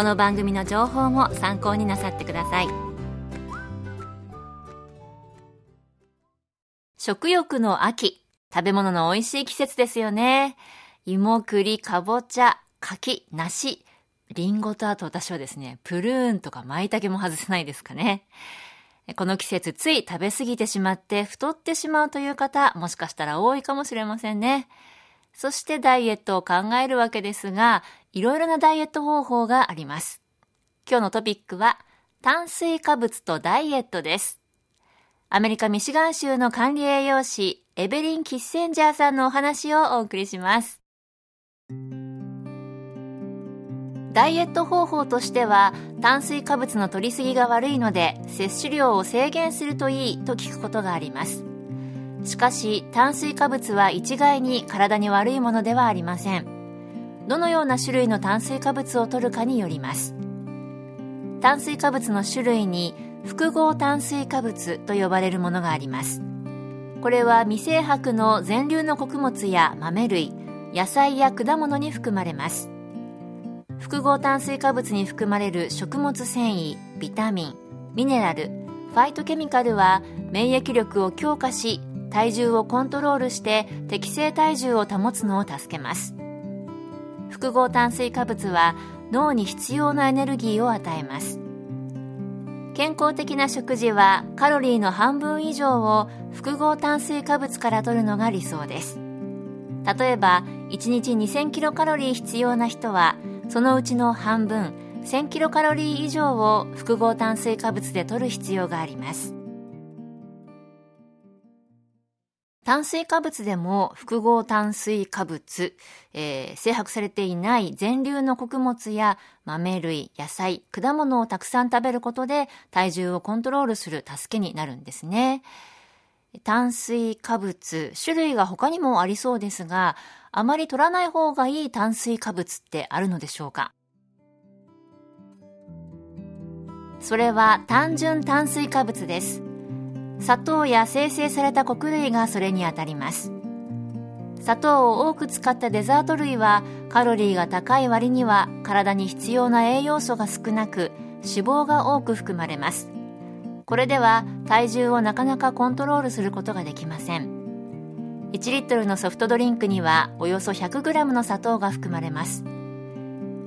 この番組の情報も参考になさってください。食欲の秋。食べ物の美味しい季節ですよね。芋栗かぼちゃ柿梨。りんごとあと私はですねプルーンとか舞茸も外せないですかね。この季節つい食べ過ぎてしまって太ってしまうという方、もしかしたら多いかもしれませんね。そしてダイエットを考えるわけですが、いろいろなダイエット方法があります。今日のトピックは、炭水化物とダイエットです。アメリカミシガン州の管理栄養士、エベリン・キッセンジャーさんのお話をお送りします。ダイエット方法としては炭水化物の摂りすぎが悪いので摂取量を制限するといいと聞くことがありますしかし炭水化物は一概に体に悪いものではありません。どのような種類の炭水化物を摂るかによります。炭水化物の種類に複合炭水化物と呼ばれるものがあります。これは未製白の全粒の穀物や豆類野菜や果物に含まれます。複合炭水化物に含まれる食物繊維ビタミンミネラルファイトケミカルは免疫力を強化し体重をコントロールして適正体重を保つのを助けます。複合炭水化物は脳に必要なエネルギーを与えます。健康的な食事はカロリーの半分以上を複合炭水化物から摂るのが理想です。例えば1日2000キロカロリー必要な人はそのうちの半分1000キロカロリー以上を複合炭水化物で摂る必要があります。炭水化物でも複合炭水化物、えー、制白されていない全粒の穀物や豆類、野菜、果物をたくさん食べることで体重をコントロールする助けになるんですね。炭水化物、種類が他にもありそうですが、あまり取らない方がいい炭水化物ってあるのでしょうか？それは単純炭水化物です。砂糖や生成された穀類がそれにあたります。砂糖を多く使ったデザート類はカロリーが高い割には体に必要な栄養素が少なく脂肪が多く含まれます。これでは体重をなかなかコントロールすることができません。1リットルのソフトドリンクにはおよそ 100g の砂糖が含まれます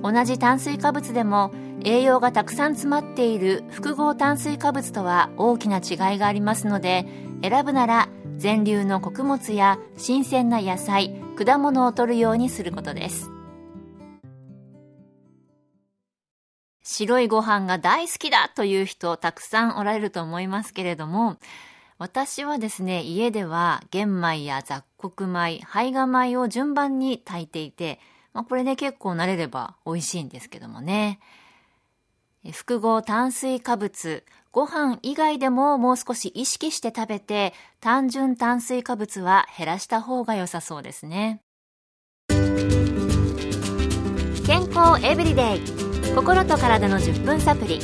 同じ炭水化物でも栄養がたくさん詰まっている複合炭水化物とは大きな違いがありますので選ぶなら全粒の穀物や新鮮な野菜果物を摂るようにすることです。白いご飯が大好きだという人たくさんおられると思いますけれども私はですね、家では玄米や雑穀米、胚芽米を順番に炊いていて、まあ、これね結構慣れれば美味しいんですけどもね。複合炭水化物、ご飯以外でももう少し意識して食べて、単純炭水化物は減らした方が良さそうですね。健康エブリデイ心と体の10分サプリ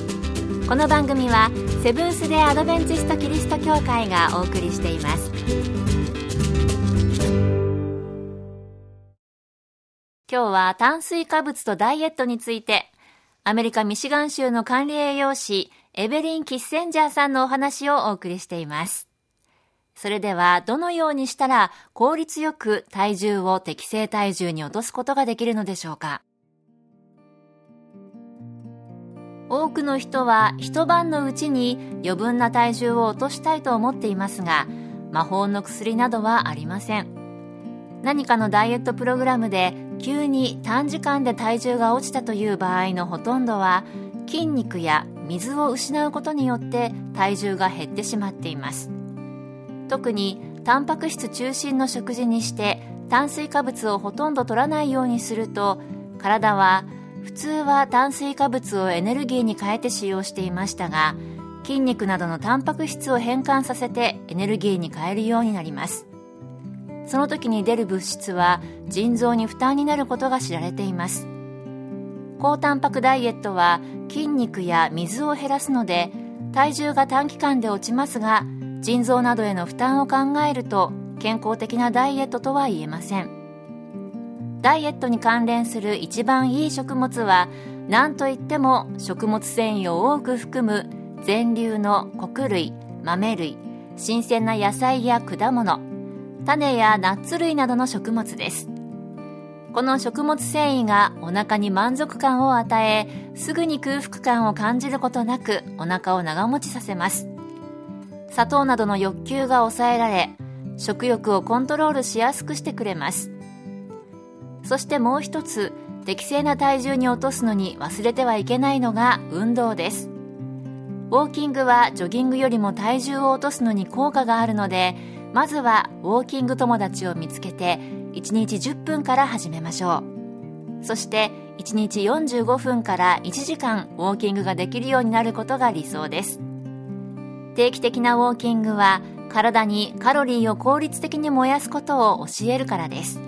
この番組はセブンス・デ・アドベンチスト・キリスト教会がお送りしています今日は炭水化物とダイエットについてアメリカ・ミシガン州の管理栄養士エベリン・キッセンジャーさんのお話をお送りしています。それではどのようにしたら効率よく体重を適正体重に落とすことができるのでしょうか。多くの人は一晩のうちに余分な体重を落としたいと思っていますが魔法の薬などはありません。何かのダイエットプログラムで急に短時間で体重が落ちたという場合のほとんどは筋肉や水を失うことによって体重が減ってしまっています。特にタンパク質中心の食事にして炭水化物をほとんど取らないようにすると体は普通は炭水化物をエネルギーに変えて使用していましたが筋肉などのタンパク質を変換させてエネルギーに変えるようになります。その時に出る物質は腎臓に負担になることが知られています。高タンパクダイエットは筋肉や水を減らすので体重が短期間で落ちますが腎臓などへの負担を考えると健康的なダイエットとは言えません。ダイエットに関連する一番いい食物は何といっても食物繊維を多く含む全粒の穀類豆類新鮮な野菜や果物種やナッツ類などの食物です。この食物繊維がお腹に満足感を与えすぐに空腹感を感じることなくお腹を長持ちさせます。砂糖などの欲求が抑えられ食欲をコントロールしやすくしてくれます。そしてもう一つ適正な体重に落とすのに忘れてはいけないのが運動です。ウォーキングはジョギングよりも体重を落とすのに効果があるのでまずはウォーキング友達を見つけて1日10分から始めましょう。そして1日45分から1時間ウォーキングができるようになることが理想です。定期的なウォーキングは体にカロリーを効率的に燃やすことを教えるからです。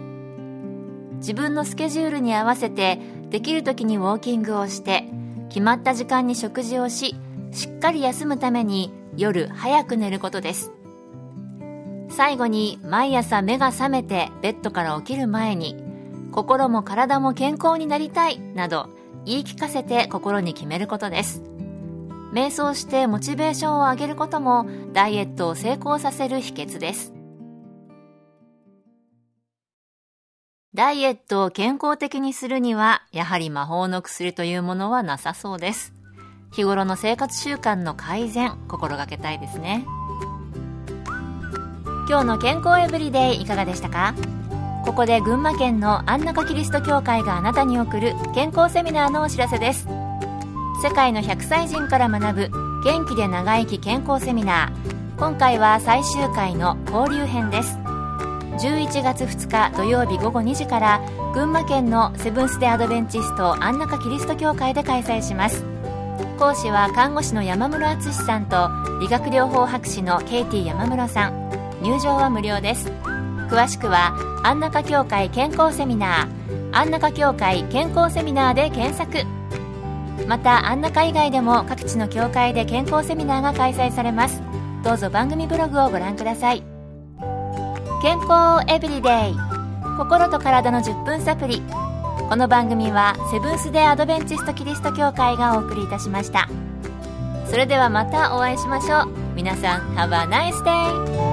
自分のスケジュールに合わせてできる時にウォーキングをして決まった時間に食事をししっかり休むために夜早く寝ることです。最後に毎朝目が覚めてベッドから起きる前に心も体も健康になりたいなど言い聞かせて心に決めることです。瞑想してモチベーションを上げることもダイエットを成功させる秘訣です。ダイエットを健康的にするにはやはり魔法の薬というものはなさそうです。日頃の生活習慣の改善心がけたいですね。今日の健康エブリデイいかがでしたか？ここで群馬県の安中キリスト教会があなたに送る健康セミナーのお知らせです。世界の100歳人から学ぶ元気で長生き健康セミナー。今回は最終回の交流編です。11月2日土曜日午後2時から群馬県のセブンス・デ・アドベンチスト安中キリスト教会で開催します。講師は看護師の山室敦さんと理学療法博士のケイティ山室さん。入場は無料です。詳しくは安中協会健康セミナー安中協会健康セミナーで検索。また安中以外でも各地の協会で健康セミナーが開催されます。どうぞ番組ブログをご覧ください。健康エブリデイ。心と体の10分サプリこの番組はセブンス・デ・アドベンチスト・キリスト教会がお送りいたしました。それではまたお会いしましょう。皆さん Have a nice day!